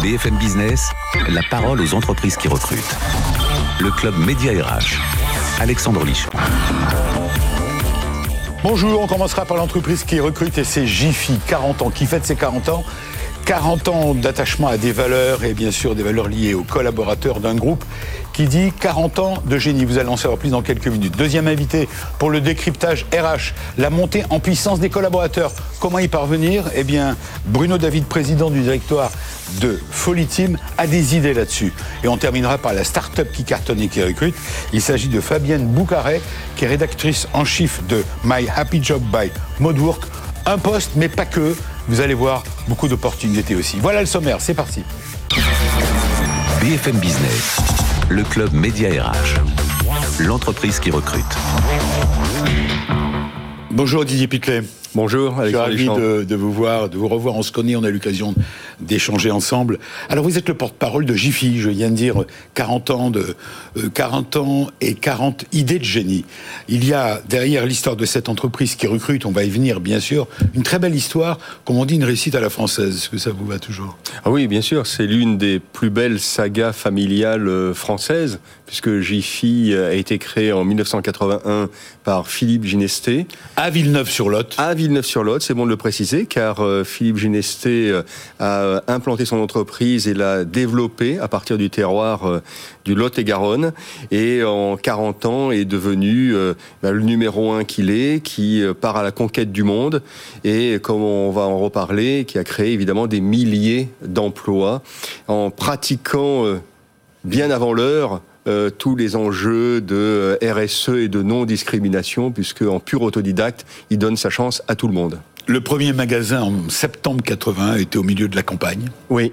BFM Business, la parole aux entreprises qui recrutent. Le club Média RH. Alexandre Lichon. Bonjour, on commencera par l'entreprise qui recrute et c'est Jiffy, 40 ans, qui fête ses 40 ans? 40 ans d'attachement à des valeurs et bien sûr des valeurs liées aux collaborateurs d'un groupe qui dit 40 ans de génie. Vous allez en savoir plus dans quelques minutes. Deuxième invité pour le décryptage RH, la montée en puissance des collaborateurs. Comment y parvenir? Eh bien, Bruno David, président du directoire de Folly Team, a des idées là-dessus. Et on terminera par la start-up qui cartonne et qui recrute. Il s'agit de Fabienne Boucaret, qui est rédactrice en chiffre de My Happy Job by Modwork. Un poste, mais pas que. Vous allez voir beaucoup d'opportunités aussi. Voilà le sommaire, c'est parti. BFM Business, le club Média RH, l'entreprise qui recrute. Bonjour Didier Pitlet. Bonjour, Je suis ravi de, de, vous voir, de vous revoir. On se connaît, on a l'occasion d'échanger ensemble. Alors, vous êtes le porte-parole de Jiffy. Je viens de dire 40 ans de, 40 euh, ans et 40 idées de génie. Il y a derrière l'histoire de cette entreprise qui recrute, on va y venir, bien sûr, une très belle histoire, comme on dit, une réussite à la française. Est-ce que ça vous va toujours? Ah oui, bien sûr. C'est l'une des plus belles sagas familiales euh, françaises, puisque Jiffy a été créé en 1981 par Philippe Ginesté. À Villeneuve-sur-Lot. À Villeneuve-sur-Lot, c'est bon de le préciser, car euh, Philippe Ginesté euh, a implanté son entreprise et l'a développée à partir du terroir euh, du Lot et Garonne, et en 40 ans est devenu bah, le numéro un qu'il est, qui part à la conquête du monde, et comme on va en reparler, qui a créé évidemment des milliers d'emplois en pratiquant bien avant l'heure euh, tous les enjeux de RSE et de non-discrimination, puisque en pur autodidacte, il donne sa chance à tout le monde. Le premier magasin en septembre 80 était au milieu de la campagne. Oui.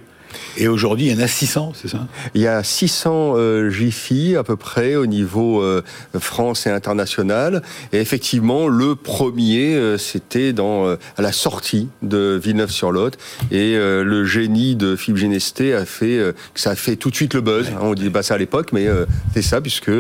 Et aujourd'hui, il y en a 600, c'est ça? Il y a 600 euh, JFI à peu près au niveau euh, France et international. Et effectivement, le premier, euh, c'était dans euh, à la sortie de Villeneuve-sur-Lot. Et euh, le génie de Philippe Genesté a fait ça a fait tout de suite le buzz. On dit pas ça à l'époque, mais c'est ça puisque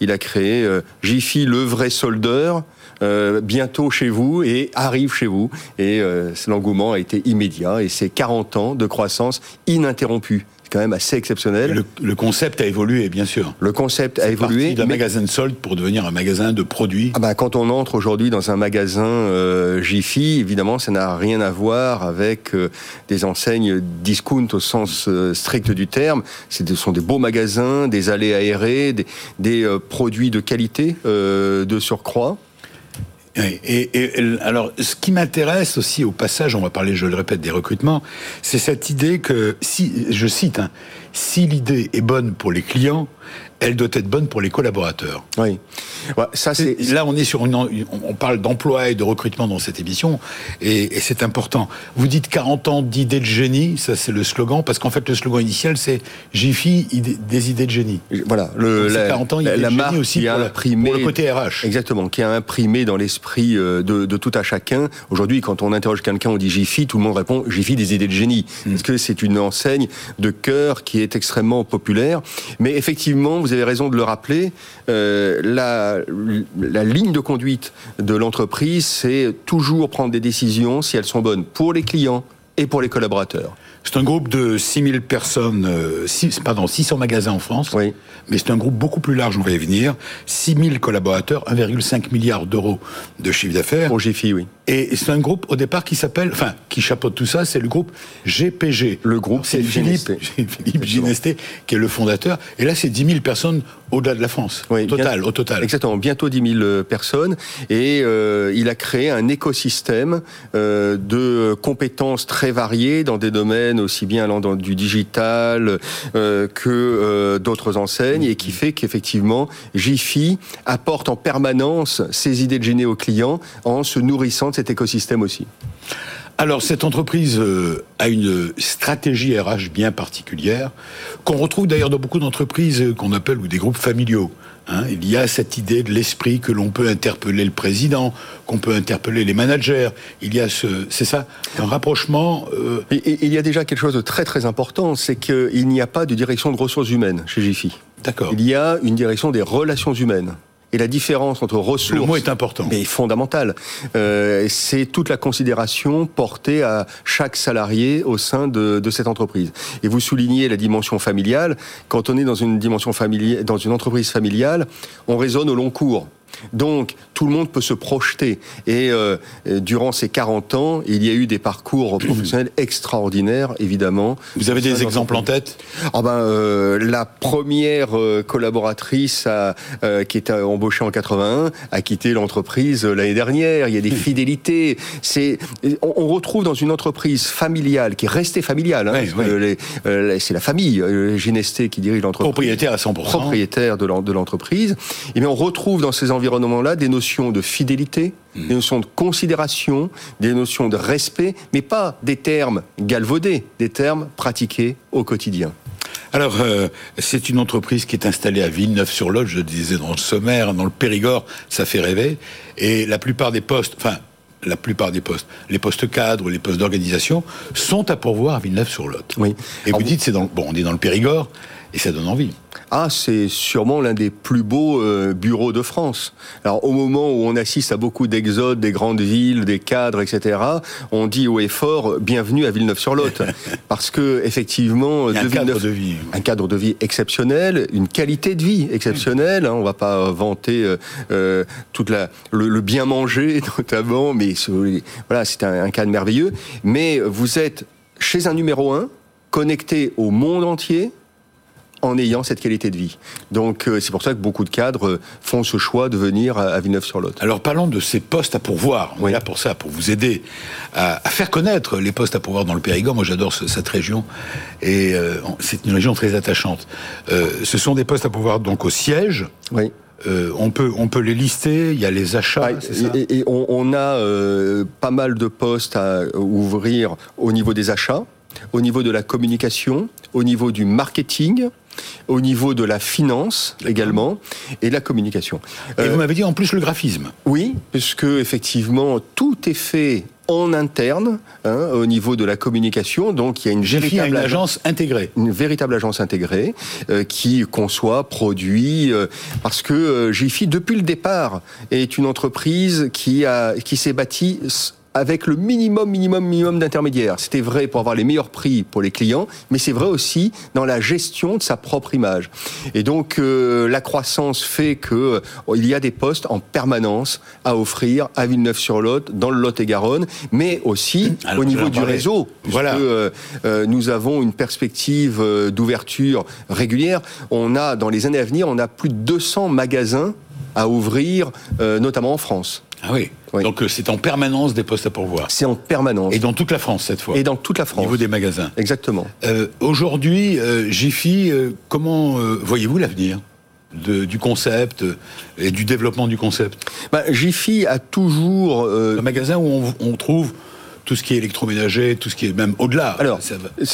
il a créé Jiffy, le vrai soldeur. Euh, bientôt chez vous et arrive chez vous. Et euh, l'engouement a été immédiat et c'est 40 ans de croissance ininterrompue quand même assez exceptionnel. Le, le, concept a évolué, bien sûr. Le concept a évolué. d'un magasin de solde pour devenir un magasin de produits. Ah bah, quand on entre aujourd'hui dans un magasin euh, Jiffy, évidemment, ça n'a rien à voir avec euh, des enseignes discount au sens euh, strict du terme. Ce sont des beaux magasins, des allées aérées, des, des produits de qualité de surcroît. Et, et, et, alors, ce qui m'intéresse aussi au passage, on va parler, je le répète, des recrutements, c'est cette idée que, si, je cite, hein, si l'idée est bonne pour les clients, elle doit être bonne pour les collaborateurs. Oui. Ouais, ça, c'est... Là, on est sur une, on parle d'emploi et de recrutement dans cette émission, et, et c'est important. Vous dites 40 ans d'idées de génie, ça c'est le slogan, parce qu'en fait le slogan initial c'est Jiffy des idées de génie. Voilà, le, la, 40 ans, la, la marque aussi qui a pour, imprimé, pour le côté RH. Exactement, qui a imprimé dans l'esprit euh, de, de, tout à chacun. Aujourd'hui, quand on interroge quelqu'un, on dit Jiffy, tout le monde répond Jiffy des idées de génie, mm. parce que c'est une enseigne de cœur qui est extrêmement populaire. Mais effectivement, vous avez raison de le rappeler, euh, la ligne de conduite de l'entreprise, c'est toujours prendre des décisions si elles sont bonnes pour les clients et pour les collaborateurs. C'est un groupe de 6000 personnes, euh, 6, pardon, 600 magasins en France. Oui. Mais c'est un groupe beaucoup plus large, on va y venir. 6000 collaborateurs, 1,5 milliard d'euros de chiffre d'affaires. Pour Jiffy, oui. Et c'est un groupe au départ qui s'appelle, enfin, qui chapeaute tout ça, c'est le groupe GPG. Le groupe, c'est Philippe, Philippe Ginesté qui est le fondateur. Et là, c'est 10 000 personnes au-delà de la France. Oui, total, au total. Exactement, bientôt 10 000 personnes. Et euh, il a créé un écosystème euh, de compétences très variées dans des domaines aussi bien allant dans du digital euh, que euh, d'autres enseignes et qui fait qu'effectivement, Jiffy apporte en permanence ses idées de génie aux clients en se nourrissant de cet écosystème aussi. Alors, cette entreprise euh, a une stratégie RH bien particulière, qu'on retrouve d'ailleurs dans beaucoup d'entreprises qu'on appelle ou des groupes familiaux. Hein, il y a cette idée de l'esprit que l'on peut interpeller le président, qu'on peut interpeller les managers. Il y a ce, c'est ça, un rapprochement. Euh... Et, et, il y a déjà quelque chose de très très important, c'est qu'il n'y a pas de direction de ressources humaines chez Jiffy. D'accord. Il y a une direction des relations humaines. Et la différence entre ressources. Le mot est important. Mais fondamental. Euh, c'est toute la considération portée à chaque salarié au sein de, de, cette entreprise. Et vous soulignez la dimension familiale. Quand on est dans une dimension familiale, dans une entreprise familiale, on raisonne au long cours. Donc, tout le monde peut se projeter. Et euh, durant ces 40 ans, il y a eu des parcours professionnels extraordinaires, évidemment. Vous avez des exemples en tête? Ah ben, euh, La première euh, collaboratrice à, qui était embauchée en 81 a quitté l'entreprise l'année dernière. Il y a des fidélités. C'est, on, retrouve dans une entreprise familiale, qui est restée familiale, hein, c'est la famille Ginesté qui dirige l'entreprise. Propriétaire à 100%. Propriétaire de l'entreprise. Et bien on retrouve dans ces environnements-là des notions de fidélité, mmh. des notions de considération, des notions de respect, mais pas des termes galvaudés, des termes pratiqués au quotidien. Alors, euh, c'est une entreprise qui est installée à Villeneuve-sur-Lot, je disais dans le sommaire, dans le Périgord, ça fait rêver. Et la plupart des postes, enfin, la plupart des postes, les postes cadres, les postes d'organisation, sont à pourvoir à Villeneuve-sur-Lot. Oui. Et vous dites, c'est dans, bon, on est dans le Périgord, et ça donne envie. Ah, c'est sûrement l'un des plus beaux euh, bureaux de France. Alors, au moment où on assiste à beaucoup d'exodes des grandes villes, des cadres, etc., on dit haut et fort bienvenue à Villeneuve-sur-Lot, parce que effectivement, un cadre de vie, un cadre de vie exceptionnel, une qualité de vie exceptionnelle. Hein, on va pas vanter euh, euh, toute la le, bien manger notamment, mais voilà, c'est un, un cadre merveilleux. Mais vous êtes chez un numéro un, connecté au monde entier en ayant cette qualité de vie. Donc euh, c'est pour ça que beaucoup de cadres euh, font ce choix de venir à Villeneuve-sur-Lot. Alors parlons de ces postes à pourvoir. On est là pour ça, pour vous aider à, faire connaître les postes à pourvoir dans le Périgord. Moi j'adore cette région et euh, c'est une région très attachante. ce sont des postes à pourvoir donc au siège. Oui. on, peut, on peut les lister, il y a les achats. et, et, on, on a pas mal de postes à ouvrir au niveau des achats, au niveau de la communication, au niveau du marketing, au niveau de la finance également et la communication. Et vous euh, m'avez dit en plus le graphisme. Oui, puisque effectivement tout est fait en interne hein, au niveau de la communication. Donc il y a une véritable agence intégrée, une véritable agence intégrée euh, qui conçoit, produit, euh, parce que Jiffy depuis le départ est une entreprise qui a qui s'est bâtie avec le minimum, minimum, minimum d'intermédiaires. C'était vrai pour avoir les meilleurs prix pour les clients, mais c'est vrai aussi dans la gestion de sa propre image. Et donc, euh, la croissance fait que euh, il y a des postes en permanence à offrir à Villeneuve-sur-Lot, dans le Lot-et-Garonne, mais aussi au niveau du réseau. Voilà. Euh, nous avons une perspective d'ouverture régulière. On a, dans les années à venir, on a plus de 200 magasins à ouvrir, notamment en France. Ah oui. Donc euh, c'est en permanence des postes à pourvoir. C'est en permanence. Et dans toute la France cette fois. Et dans toute la France. Au niveau des magasins. Exactement. Euh, Aujourd'hui, euh, Jiffy, euh, comment voyez-vous l'avenir du concept et du développement du concept? Bah, Jiffy a toujours... Un magasin où on, on trouve tout ce qui est électroménager, tout ce qui est même au-delà. Alors,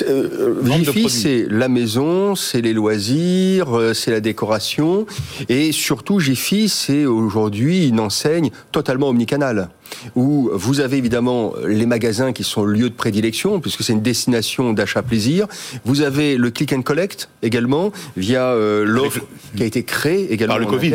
euh, c'est la maison, c'est les loisirs, euh, c'est la décoration, et surtout Jiffy, c'est aujourd'hui une enseigne totalement omnicanale où vous avez évidemment les magasins qui sont le lieu de prédilection, puisque c'est une destination d'achat plaisir. Vous avez le click and collect également, via euh, l'offre qui a été créée également. Par le Covid.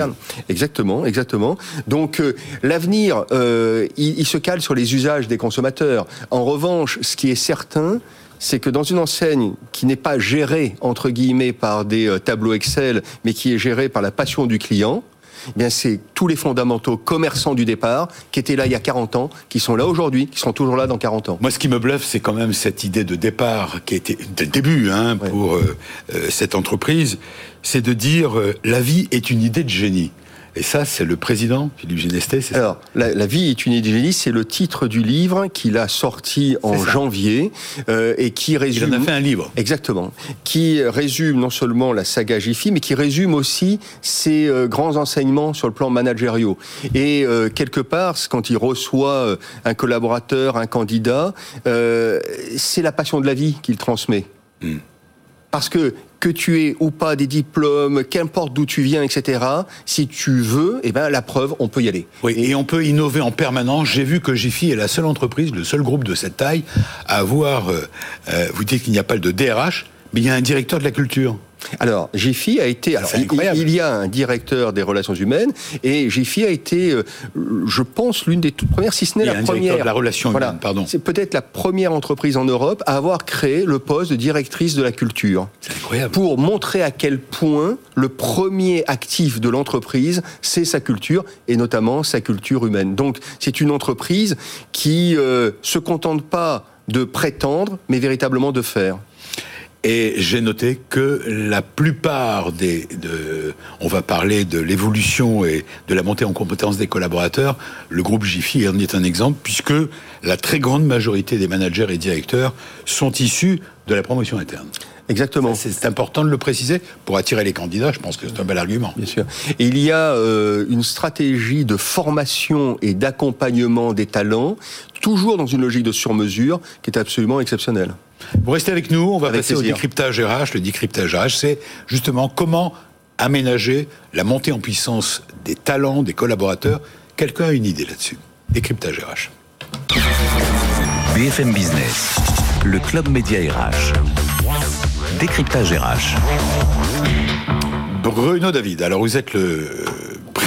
Exactement, exactement. Donc euh, l'avenir, euh, il, il se cale sur les usages des consommateurs. En revanche, ce qui est certain, c'est que dans une enseigne qui n'est pas gérée, entre guillemets, par des tableaux Excel, mais qui est gérée par la passion du client, eh bien c'est tous les fondamentaux commerçants du départ qui étaient là il y a 40 ans, qui sont là aujourd'hui, qui sont toujours là dans 40 ans. Moi, ce qui me bluffe, c'est quand même cette idée de départ qui dès le début hein, pour euh, euh, cette entreprise, c'est de dire euh, la vie est une idée de génie. Et ça, c'est le président, Philippe Ginestet, c'est Alors, la, la, vie est une idée c'est le titre du livre qu'il a sorti en janvier euh, et qui résume... Il en a fait un livre. Exactement. Qui résume non seulement la saga Jiffy, mais qui résume aussi ses euh, grands enseignements sur le plan managériaux. Et euh, quelque part, quand il reçoit un collaborateur, un candidat, c'est la passion de la vie qu'il transmet. Hmm. Parce que que tu aies ou pas des diplômes, qu'importe d'où tu viens, etc. Si tu veux, eh ben la preuve, on peut y aller. Oui, et, on peut innover en permanence. J'ai vu que Jiffy est la seule entreprise, le seul groupe de cette taille à avoir. Euh, euh, vous dites qu'il n'y a pas de DRH, mais il y a un directeur de la culture. Alors, Jiffy a été. Alors, il, il, y a un directeur des relations humaines et Jiffy a été, euh, je pense, l'une des toutes premières, si ce n'est la un première. De la relation humaine, pardon. C'est peut-être la première entreprise en Europe à avoir créé le poste de directrice de la culture. C'est incroyable. Pour montrer à quel point le premier actif de l'entreprise, c'est sa culture et notamment sa culture humaine. Donc, c'est une entreprise qui euh, se contente pas de prétendre, mais véritablement de faire. Et j'ai noté que la plupart des, de, on va parler de l'évolution et de la montée en compétence des collaborateurs. Le groupe Jiffy en est un exemple puisque la très grande majorité des managers et directeurs sont issus de la promotion interne. Exactement. C'est important de le préciser pour attirer les candidats. Je pense que c'est un bel argument. Bien sûr. Et il y a euh, une stratégie de formation et d'accompagnement des talents, toujours dans une logique de sur-mesure, qui est absolument exceptionnelle. Vous restez avec nous, on va avec passer plaisir. au décryptage RH. Le décryptage RH, c'est justement comment aménager la montée en puissance des talents, des collaborateurs. Quelqu'un a une idée là-dessus Décryptage RH. BFM Business, le club média RH. Décryptage RH. Bruno David, alors vous êtes le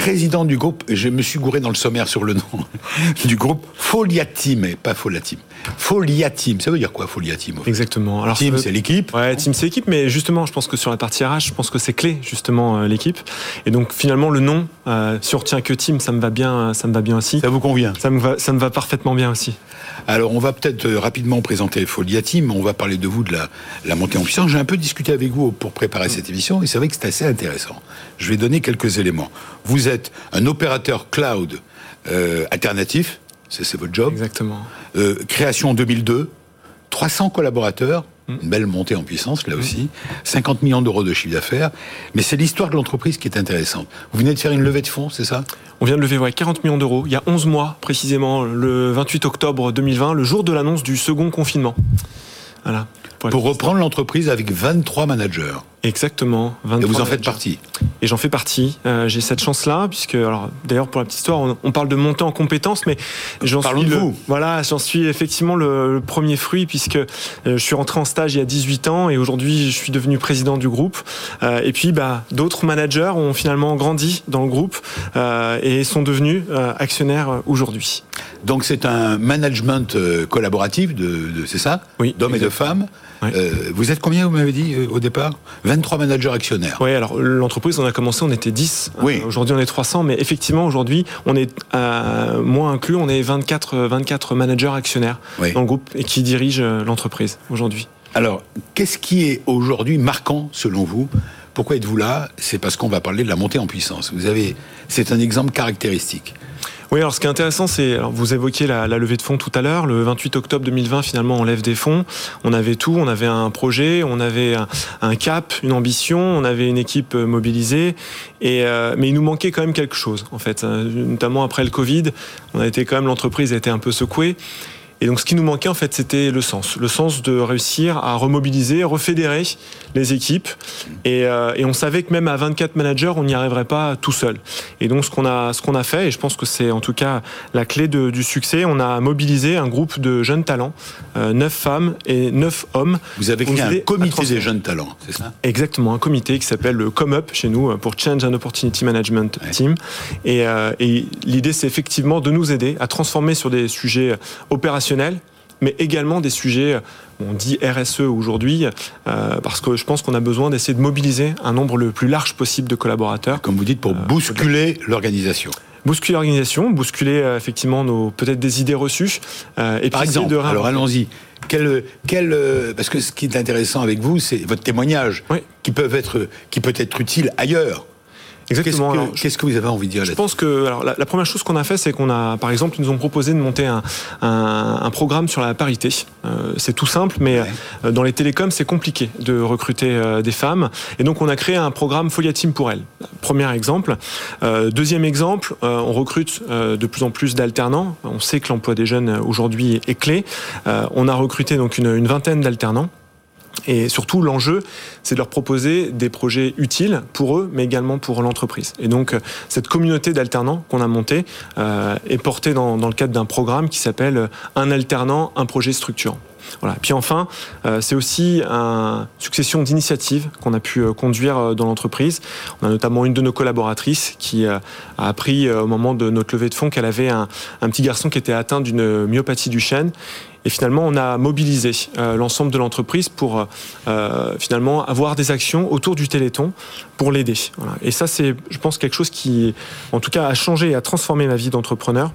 président du groupe, je me suis gouré dans le sommaire sur le nom, du groupe Foliatim, pas Folatim. Foliatim, ça veut dire quoi Foliatim Exactement. Alors, team, c'est l'équipe. Ouais, team, c'est l'équipe, mais justement, je pense que sur la partie RH, je pense que c'est clé, justement, euh, l'équipe. Et donc, finalement, le nom, euh, si on retient que team, ça me va bien, ça me va bien aussi. Ça vous convient? Ça me va, ça me va parfaitement bien aussi. Alors, on va peut-être euh, rapidement présenter Foliatim, on va parler de vous, de la, la montée en puissance. J'ai un peu discuté avec vous pour préparer cette émission, et c'est vrai que c'est assez intéressant. Je vais donner quelques éléments. Vous êtes un opérateur cloud euh, alternatif, c'est votre job. Exactement. Euh, création en 2002, 300 collaborateurs, mm. une belle montée en puissance là mm. aussi, 50 millions d'euros de chiffre d'affaires. Mais c'est l'histoire de l'entreprise qui est intéressante. Vous venez de faire une levée de fonds, c'est ça? On vient de lever ouais, 40 millions d'euros il y a 11 mois précisément, le 28 octobre 2020, le jour de l'annonce du second confinement. Voilà. Pour, pour reprendre l'entreprise avec 23 managers. Exactement. 23 et vous en faites partie. Et j'en fais partie. Euh, J'ai cette chance-là, puisque, alors, d'ailleurs, pour la petite histoire, on, on parle de monter en compétences, mais j'en suis le, vous. Voilà, j'en suis effectivement le, le, premier fruit, puisque euh, je suis rentré en stage il y a 18 ans et aujourd'hui, je suis devenu président du groupe. Euh, et puis, bah, d'autres managers ont finalement grandi dans le groupe et sont devenus actionnaires aujourd'hui. Donc, c'est un management collaboratif, de, de c'est ça? Oui. D'hommes et de femmes. Oui. vous êtes combien, vous m'avez dit, au départ? 23 managers actionnaires. Oui, alors l'entreprise, on a commencé, on était 10. Oui. Euh, aujourd'hui, on est 300, mais effectivement, aujourd'hui, on est euh, moins inclus, on est 24, 24 managers actionnaires oui. dans le groupe et qui dirigent l'entreprise aujourd'hui. Alors, qu'est-ce qui est aujourd'hui marquant selon vous? Pourquoi êtes-vous là? C'est parce qu'on va parler de la montée en puissance. Vous avez, c'est un exemple caractéristique. Oui, alors ce qui est intéressant, c'est, vous évoquiez la, levée de fonds tout à l'heure. Le 28 octobre 2020, finalement, on lève des fonds. On avait tout, on avait un projet, on avait un, cap, une ambition, on avait une équipe mobilisée. Et euh, mais il nous manquait quand même quelque chose, en fait, notamment après le Covid. On a été quand même l'entreprise a été un peu secouée. Et donc, ce qui nous manquait, en fait, c'était le sens. Le sens de réussir à remobiliser, refédérer les équipes. Et, euh, et on savait que même à 24 managers, on n'y arriverait pas tout seul. Et donc, ce qu'on a, ce qu'on a fait, et je pense que c'est en tout cas la clé de, du succès, on a mobilisé un groupe de jeunes talents, euh, 9 femmes et 9 hommes. Vous avez créé un comité des jeunes talents, c'est ça? Exactement, un comité qui s'appelle le ComUp chez nous, pour Change and Opportunity Management ouais. Team. Et, euh, et l'idée, c'est effectivement de nous aider à transformer sur des sujets opérationnels mais également des sujets, on dit RSE aujourd'hui, euh, parce que je pense qu'on a besoin d'essayer de mobiliser un nombre le plus large possible de collaborateurs. Comme vous dites, pour bousculer euh, l'organisation bousculer l'organisation, bousculer euh, effectivement nos peut-être des idées reçues. Euh, et Par exemple, de alors allons-y. Quel, quel, parce que ce qui est intéressant avec vous, c'est votre témoignage, oui. qui peuvent être, qui peut être utile ailleurs. Exactement. Qu'est-ce que, qu que, vous avez envie de dire Je pense que alors, la, la, première chose qu'on a fait, c'est qu'on a, par exemple, ils nous ont proposé de monter un, un, un programme sur la parité. Euh, c'est tout simple, mais ouais. euh, dans les télécoms, c'est compliqué de recruter euh, des femmes. Et donc, on a créé un programme Folia Team pour elles. Premier exemple. Euh, deuxième exemple, euh, on recrute de plus en plus d'alternants. On sait que l'emploi des jeunes aujourd'hui est clé. on a recruté donc une, une vingtaine d'alternants. Et surtout, l'enjeu, c'est de leur proposer des projets utiles pour eux, mais également pour l'entreprise. Et donc, euh, cette communauté d'alternants qu'on a montée euh, est portée dans, dans le cadre d'un programme qui s'appelle Un alternant, un projet structurant. Voilà. Puis enfin, euh, c'est aussi une succession d'initiatives qu'on a pu euh, conduire euh, dans l'entreprise. On a notamment une de nos collaboratrices qui a appris au moment de notre levée de fonds qu'elle avait un, petit garçon qui était atteint d'une myopathie du chêne. Et finalement, on a mobilisé l'ensemble de l'entreprise pour finalement avoir des actions autour du Téléthon pour l'aider. Voilà. Et ça, c'est, je pense, quelque chose qui, en tout cas, a changé et a transformé ma vie d'entrepreneur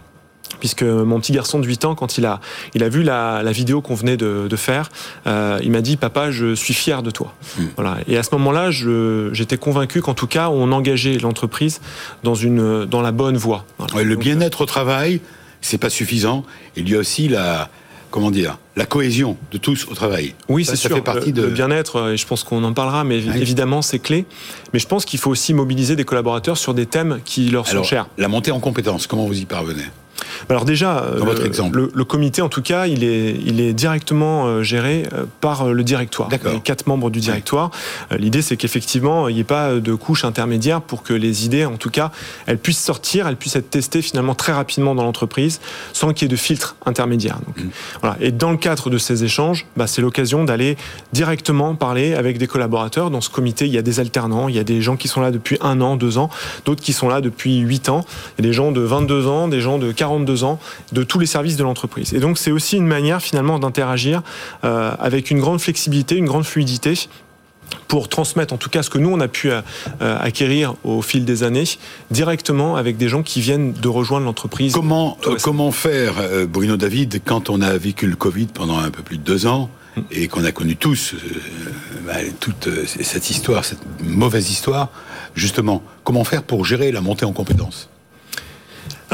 puisque mon petit garçon de 8 ans, quand il a, il a vu la, la vidéo qu'on venait de, de faire, euh, il m'a dit Papa, je suis fier de toi. Mmh. Voilà. Et à ce moment-là, j'étais convaincu qu'en tout cas, on engageait l'entreprise dans, une, dans la bonne voie. Voilà. Ouais, le bien-être au travail, c'est pas suffisant. Il y a aussi la, comment dire, la cohésion de tous au travail. Oui, c'est sûr. Fait partie de... le bien-être, et je pense qu'on en parlera, mais oui. évidemment, c'est clé. Mais je pense qu'il faut aussi mobiliser des collaborateurs sur des thèmes qui leur sont chers. La montée en compétences, comment vous y parvenez? Alors déjà, Dans votre exemple. Le, le, comité, en tout cas, il est, il est directement euh, géré par le directoire. Les quatre membres du directoire. L'idée, c'est qu'effectivement, il n'y ait pas de couche intermédiaire pour que les idées, en tout cas, elles puissent sortir, elles puissent être testées finalement très rapidement dans l'entreprise, sans qu'il y ait de filtre intermédiaire. Donc, mmh. voilà. Et dans le cadre de ces échanges, bah, c'est l'occasion d'aller directement parler avec des collaborateurs. Dans ce comité, il y a des alternants, il y a des gens qui sont là depuis un an, deux ans, d'autres qui sont là depuis huit ans, il y a des gens de 22 ans, des gens de 42 ans de tous les services de l'entreprise. Et donc c'est aussi une manière finalement d'interagir euh, avec une grande flexibilité, une grande fluidité pour transmettre en tout cas ce que nous on a pu euh, acquérir au fil des années directement avec des gens qui viennent de rejoindre l'entreprise. Comment, euh, comment faire, Bruno David, quand on a vécu le Covid pendant un peu plus de deux ans et qu'on a connu tous bah, toute cette histoire, cette mauvaise histoire, justement, comment faire pour gérer la montée en compétences?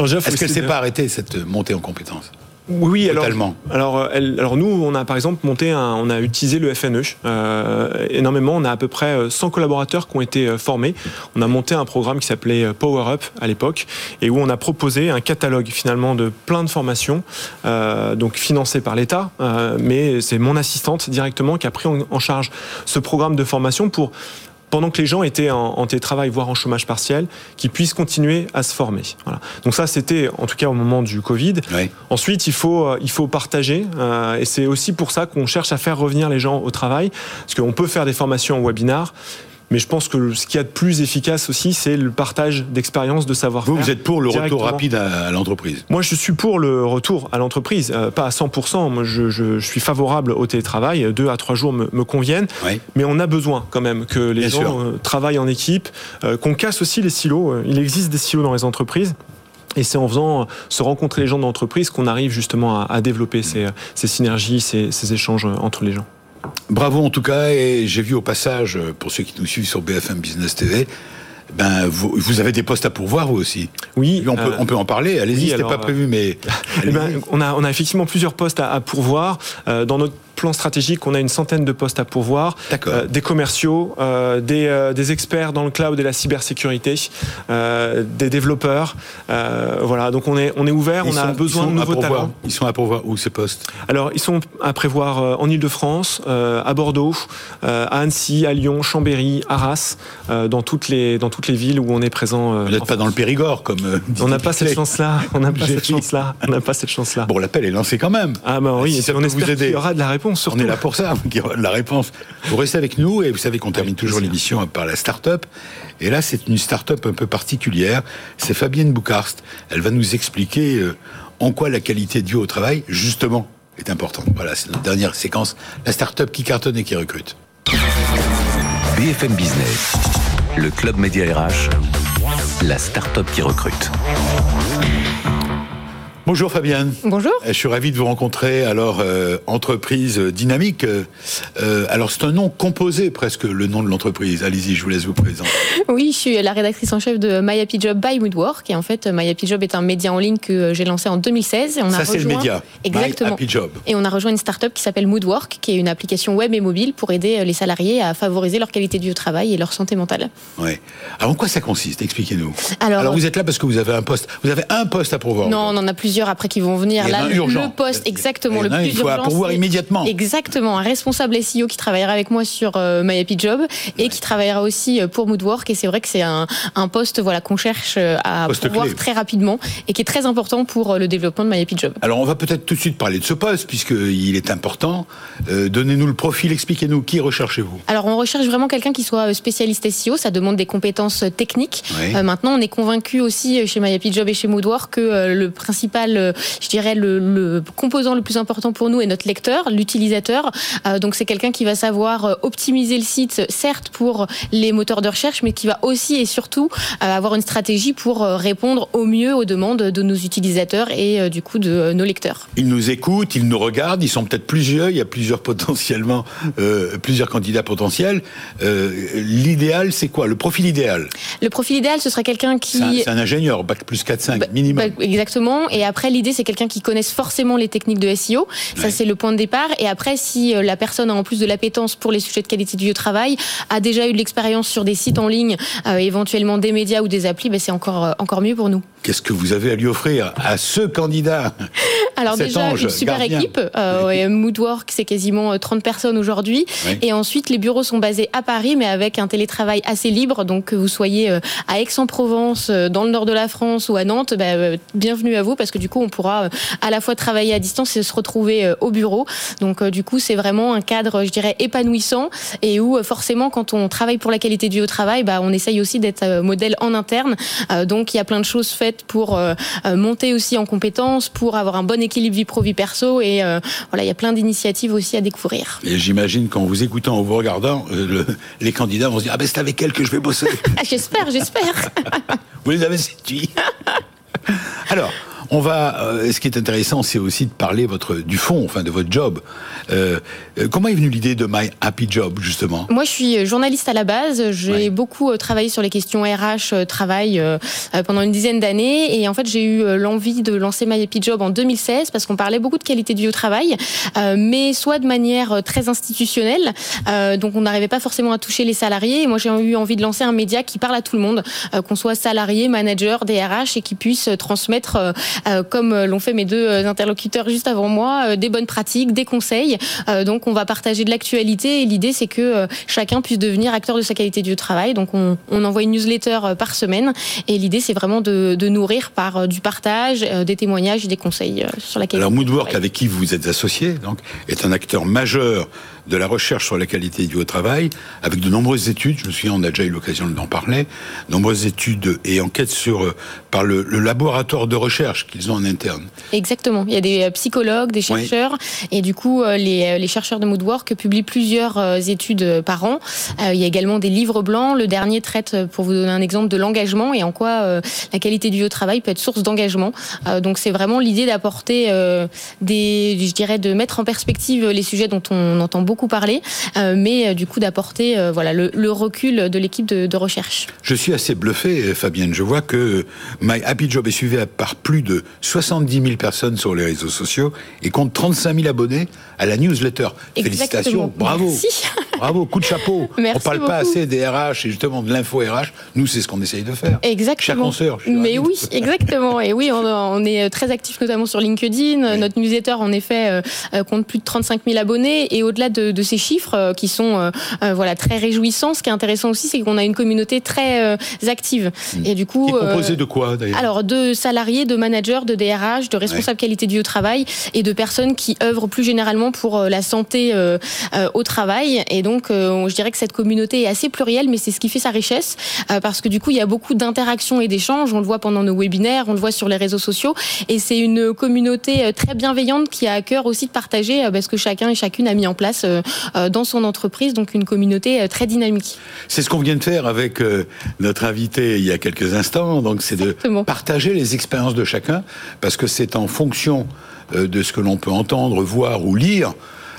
Est-ce qu'elle s'est pas arrêtée cette montée en compétences oui, Totalement. alors, alors, elle, alors nous, on a par exemple monté, un, on a utilisé le FNE euh, énormément. On a à peu près 100 collaborateurs qui ont été formés. On a monté un programme qui s'appelait Power Up à l'époque et où on a proposé un catalogue finalement de plein de formations, euh, donc financé par l'État, euh, mais c'est mon assistante directement qui a pris en, en charge ce programme de formation pour pendant que les gens étaient en, en, télétravail, voire en chômage partiel, qui puissent continuer à se former. Voilà. Donc ça, c'était en tout cas au moment du Covid. Oui. Ensuite, il faut, il faut partager, euh, et c'est aussi pour ça qu'on cherche à faire revenir les gens au travail, parce qu'on peut faire des formations en webinar, mais je pense que ce qu'il y a de plus efficace aussi, c'est le partage d'expérience, de savoir-faire. Vous, vous êtes pour le retour rapide à, à l'entreprise? Moi, je suis pour le retour à l'entreprise, euh, pas à 100%. Moi, je, je, je, suis favorable au télétravail. Deux à trois jours me, me conviennent. Oui. Mais on a besoin quand même que les Bien gens euh, travaillent en équipe, euh, qu'on casse aussi les silos. Il existe des silos dans les entreprises. Et c'est en faisant se rencontrer les gens d'entreprise qu'on arrive justement à, à développer ces, ces synergies, ces, ces échanges entre les gens. Bravo en tout cas, et j'ai vu au passage, pour ceux qui nous suivent sur BFM Business TV, ben, vous, vous, avez des postes à pourvoir, vous aussi. Oui. On, peut, euh, on peut en parler, allez-y, oui, c'était pas prévu, mais. Eh ben, on, a, on a effectivement plusieurs postes à, à pourvoir. Euh, dans notre plan stratégique, on a une centaine de postes à pourvoir, euh, des commerciaux, euh, des, euh, des, experts dans le cloud et la cybersécurité, euh, des développeurs. Voilà, donc on est, on est ouvert, ils on a sont, besoin de nouveaux talents. Ils sont à pourvoir où ces postes? Alors, ils sont à prévoir en Ile-de-France, à Bordeaux, à Annecy, à Lyon, Chambéry, Arras, dans, toutes les, dans toutes les villes où on est présent. Vous n'êtes pas dans le Périgord, comme. on n'a pas cette chance-là. On n'a pas cette chance-là. On n'a pas cette chance-là. Bon, l'appel est lancé quand même. Ah, bah oui, si on espère qu'il y aura de la réponse. Surtout. On est là pour ça, la réponse. Vous restez avec nous et vous savez qu'on termine toujours l'émission par la start-up. Et là, c'est une start-up un peu particulière. C'est Fabienne Boucarst. Elle va nous expliquer en quoi la qualité vie au travail, justement, est importante. Voilà, c'est notre dernière séquence. La start-up qui cartonne et qui recrute. BFM Business, le club média RH, la start-up qui recrute. Bonjour Fabienne. Bonjour. Je suis ravi de vous rencontrer. Alors, euh, entreprise dynamique. Euh, alors, c'est un nom composé presque, le nom de l'entreprise. Allez-y, je vous laisse vous présenter. Oui, je suis la rédactrice en chef de My Happy Job by Woodwork. Et en fait, My Happy Job est un média en ligne que j'ai lancé en 2016. Et on Ça, a c'est rejoint... le média. Exactement. My Happy Job. Et on a rejoint une start-up qui s'appelle Moodwork, qui est une application web et mobile pour aider les salariés à favoriser leur qualité de vie au travail et leur santé mentale. Oui. Alors, en quoi ça consiste? Expliquez-nous. Alors, Alors, vous êtes là parce que vous avez un poste. Vous avez un poste à pourvoir. Non, on en a plusieurs plusieurs après qui vont venir. Il y en a Là, le poste exactement le plus il faut urgent, pourvoir immédiatement. Exactement, un responsable SEO qui travaillera avec moi sur euh, My Happy Job et qui travaillera aussi euh, pour Moodwork. Et c'est vrai que c'est un, un poste voilà qu'on cherche euh, à Poste pourvoir clé. très rapidement et qui est très important pour euh, le développement de My Happy Job. Alors on va peut-être tout de suite parler de ce poste puisqu'il est important. Euh, Donnez-nous le profil, expliquez-nous qui recherchez-vous. Alors on recherche vraiment quelqu'un qui soit spécialiste SEO, ça demande des compétences techniques. Oui. Euh, maintenant, on est convaincu aussi chez My Happy Job et chez Moodwork que le principal, euh, je dirais le, le composant le plus important pour nous est notre lecteur, l'utilisateur. Euh, donc c'est quelqu'un qui va savoir euh, optimiser le site, certes pour les moteurs de recherche, mais qui va aussi et surtout avoir une stratégie pour répondre au mieux aux demandes de nos utilisateurs et du coup de nos lecteurs. Ils nous écoutent, ils nous regardent, ils sont peut-être plusieurs, il y a plusieurs potentiellement, euh, plusieurs candidats potentiels. Euh, L'idéal, c'est quoi? Le profil idéal? Le profil idéal, ce serait quelqu'un qui C'est un, ingénieur, bac plus 4-5 Bah, minimum. bah, exactement. Et après, l'idée, c'est quelqu'un qui connaisse forcément les techniques de SEO. Ça, c'est le point de départ. Et après, si euh, la personne a en plus de l'appétence pour les sujets de qualité de vie au travail, a déjà eu de l'expérience sur des sites en ligne, euh, éventuellement des médias ou des applis, bah, c'est encore, euh, encore mieux pour nous. Qu'est-ce que vous avez à lui offrir à ce candidat Alors Cet déjà, ange une super gardien. équipe. Euh, ouais, Moodwork, c'est quasiment euh, 30 personnes aujourd'hui. Oui. Et ensuite, les bureaux sont basés à Paris, mais avec un télétravail assez libre. Donc, que vous soyez à Aix-en-Provence, dans le nord de la France ou à Nantes, bah, euh, bienvenue à vous, parce que du coup, on pourra euh, à la fois travailler à distance et se retrouver euh, au bureau. Donc, euh, du coup, c'est vraiment un cadre, je dirais, épanouissant et où, forcément, quand on travaille pour la qualité de vie au travail, bah, on essaye aussi d'être modèle en interne. Donc, il y a plein de choses faites pour monter aussi en compétences, pour avoir un bon équilibre vie pro vie perso et voilà, il y a plein d'initiatives aussi à découvrir. Et j'imagine qu'en vous écoutant ou vous regardant, le- les candidats vont se dire Ah ben c'est avec elle que je vais bosser. J'espère, j'espère. vous les avez séduits. Alors, on va. euh, ce qui est intéressant, c'est aussi de parler votre du fond, enfin de votre job. Euh, euh, comment est venue l'idée de My Happy Job justement? Moi, je suis journaliste à la base. J'ai Ouais. beaucoup euh, travaillé sur les questions RH, euh, travail euh, euh, pendant une dizaine d'années. Et en fait, j'ai eu euh, l'envie de lancer My Happy Job en 2016 parce qu'on parlait beaucoup de qualité de vie au travail, euh, mais soit de manière euh, très institutionnelle. Euh, donc, on n'arrivait pas forcément à toucher les salariés. Et moi, j'ai eu envie de lancer un média qui parle à tout le monde, euh, qu'on soit salarié, manager, DRH, et qui puisse euh, transmettre, euh, euh, comme euh, l'ont fait mes deux euh, interlocuteurs juste avant moi, euh, des bonnes pratiques, des conseils. Euh, donc, on va partager de l'actualité. Et l'idée, c'est que euh, chacun puisse devenir acteur de sa qualité au travail. Donc, on, on envoie une newsletter euh, par semaine. Et l'idée, c'est vraiment de, de nourrir par euh, du partage, euh, des témoignages et des conseils euh, sur la qualité. Alors du Moodwork, avec qui vous êtes associé, donc, est un acteur majeur de la recherche sur la qualité du travail, avec de nombreuses études. Je me souviens, on a déjà eu l'occasion d'en parler. Nombreuses études et enquêtes sur euh, par le, le laboratoire de recherche qu'ils ont en interne. Exactement. Il y a des euh, psychologues, des Oui. chercheurs, et du coup, euh, les, les chercheurs de Moodwork publient plusieurs études par an. Il y a également des livres blancs. Le dernier traite, pour vous donner un exemple, de l'engagement et en quoi la qualité du au travail peut être source d'engagement. Donc, c'est vraiment l'idée d'apporter des, je dirais, de mettre en perspective les sujets dont on entend beaucoup parler, euh, mais euh, du coup d'apporter euh, voilà le, le recul de l'équipe de, de recherche. Je suis assez bluffé, Fabienne. Je vois que My Happy Job est suivi par plus de 70 000 personnes sur les réseaux sociaux et compte 35 000 abonnés à la newsletter. Félicitations, bravo. Merci. Bravo, coup de chapeau. Merci on parle pas beaucoup. assez des RH et justement de l'info RH. Nous, c'est ce qu'on essaye de faire. Exactement. Suis Mais oui, exactement. Et oui, on, on est très actifs notamment sur LinkedIn. Notre newsletter, en effet, compte plus de 35 000 abonnés. Et au-delà de, de ces chiffres euh, qui sont euh, euh, voilà très réjouissants, ce qui est intéressant aussi, c'est qu'on a une communauté très active. Et du coup, Qui est composé euh, de quoi d'ailleurs? alors, de salariés, de managers, de DRH, de responsables qualité au travail et de personnes qui œuvrent plus généralement pour la santé au travail. Et donc, je dirais que cette communauté est assez plurielle, mais c'est ce qui fait sa richesse parce que du coup, il y a beaucoup d'interactions et d'échanges. On le voit pendant nos webinaires, on le voit sur les réseaux sociaux. Et c'est une communauté très bienveillante qui a à cœur aussi de partager euh, ce que chacun et chacune a mis en place dans son entreprise. Donc, une communauté euh, très dynamique. C'est ce qu'on vient de faire avec euh, notre invité il y a quelques instants. Donc, c'est de partager les expériences de chacun, parce que c'est en fonction euh, de ce que l'on peut entendre, voir ou lire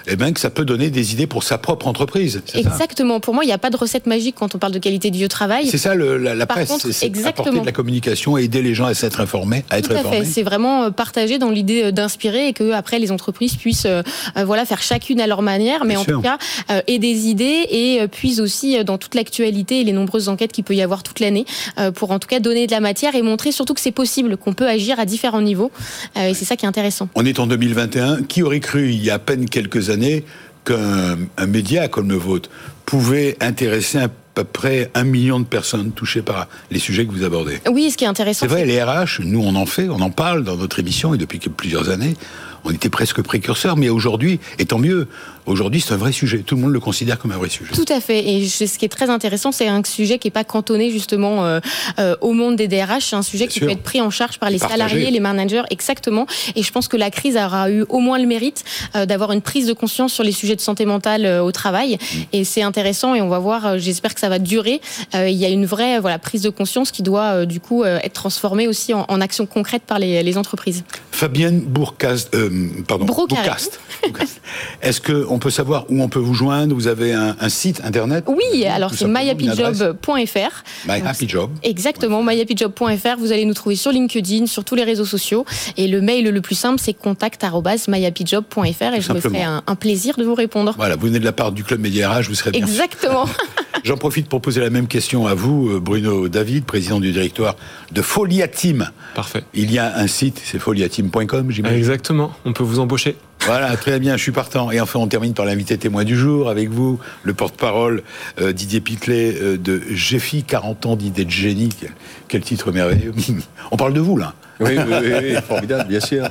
eh ben, que ça peut donner des idées pour sa propre entreprise. Exactement. Pour moi, il n'y a pas de recette magique quand on parle de qualité au travail. C'est ça le, la, presse, c'est apporter de la communication et aider les gens à s'être informés, à être Tout à fait. C'est vraiment euh, partager dans l'idée euh, d'inspirer et que après les entreprises puissent euh, voilà faire chacune à leur manière, mais en tout cas euh, et des idées et puissent aussi dans toute l'actualité et les nombreuses enquêtes qu'il peut y avoir toute l'année pour en tout cas donner de la matière et montrer surtout que c'est possible, qu'on peut agir à différents niveaux. et c'est ça qui est intéressant. On est en 2021. Qui aurait cru il y a à peine quelques années qu'un média comme le vôtre pouvait intéresser à peu près un million de personnes touchées par les sujets que vous abordez. Oui, ce qui est intéressant. C'est vrai, les RH, nous on en fait, on en parle dans notre émission et depuis plusieurs années on était presque précurseurs, mais aujourd'hui, et tant mieux, aujourd'hui c'est un vrai sujet. Tout le monde le considère comme un vrai sujet. Tout à fait. Et ce qui est très intéressant, c'est un sujet qui n'est pas cantonné justement euh, euh, au monde des DRH. C'est un sujet qui peut être pris en charge par les salariés, les managers, exactement. Et je pense que la crise aura eu au moins le mérite euh, d'avoir une prise de conscience sur les sujets de santé mentale au travail. Mm. Et c'est intéressant et on va voir, j'espère que ça va durer. il y a une vraie voilà, prise de conscience qui doit du coup être transformée aussi en, en action concrète par les, les entreprises. Fabienne Bourcast, pardon, Est-ce qu'on peut savoir où on peut vous joindre? Vous avez un, site internet? Oui, alors c'est myhappyjob.fr. Myhappyjob. Exactement, myhappyjob.fr. Vous allez nous trouver sur LinkedIn, sur tous les réseaux sociaux. Et le mail le plus simple, c'est contact.myhappyjob.fr et je me ferai un, plaisir de vous répondre. Voilà, vous venez de la part du Club Média RH, vous serez bien. Exactement. J'en profite pour poser la même question à vous, euh, Bruno David, président du directoire de Foliatim. Parfait. Il y a un site, c'est foliatim.com, j'imagine. Exactement, on peut vous embaucher. Voilà, très bien, je suis partant. Et enfin, on termine par l'invité témoin du jour avec vous, le porte-parole euh, Didier Pitlet euh, de GEFI, 40 ans d'idées de génie. Quel titre merveilleux. on parle de vous, là. Oui, oui, oui, formidable, bien sûr.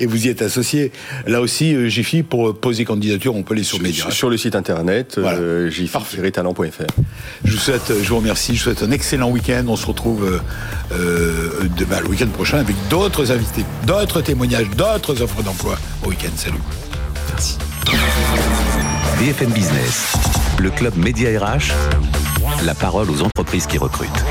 Et vous y êtes associé. Là aussi, euh, GIFI, pour poser candidature, on peut aller sur Média. Sur le site internet, voilà. euh, Je vous souhaite, je vous remercie, je vous souhaite un excellent week-end. On se retrouve euh, demain, le week-end prochain, avec d'autres invités, d'autres témoignages, d'autres offres d'emploi au week-end. Salut. Merci. BFM Business, le club Média RH, la parole aux entreprises qui recrutent.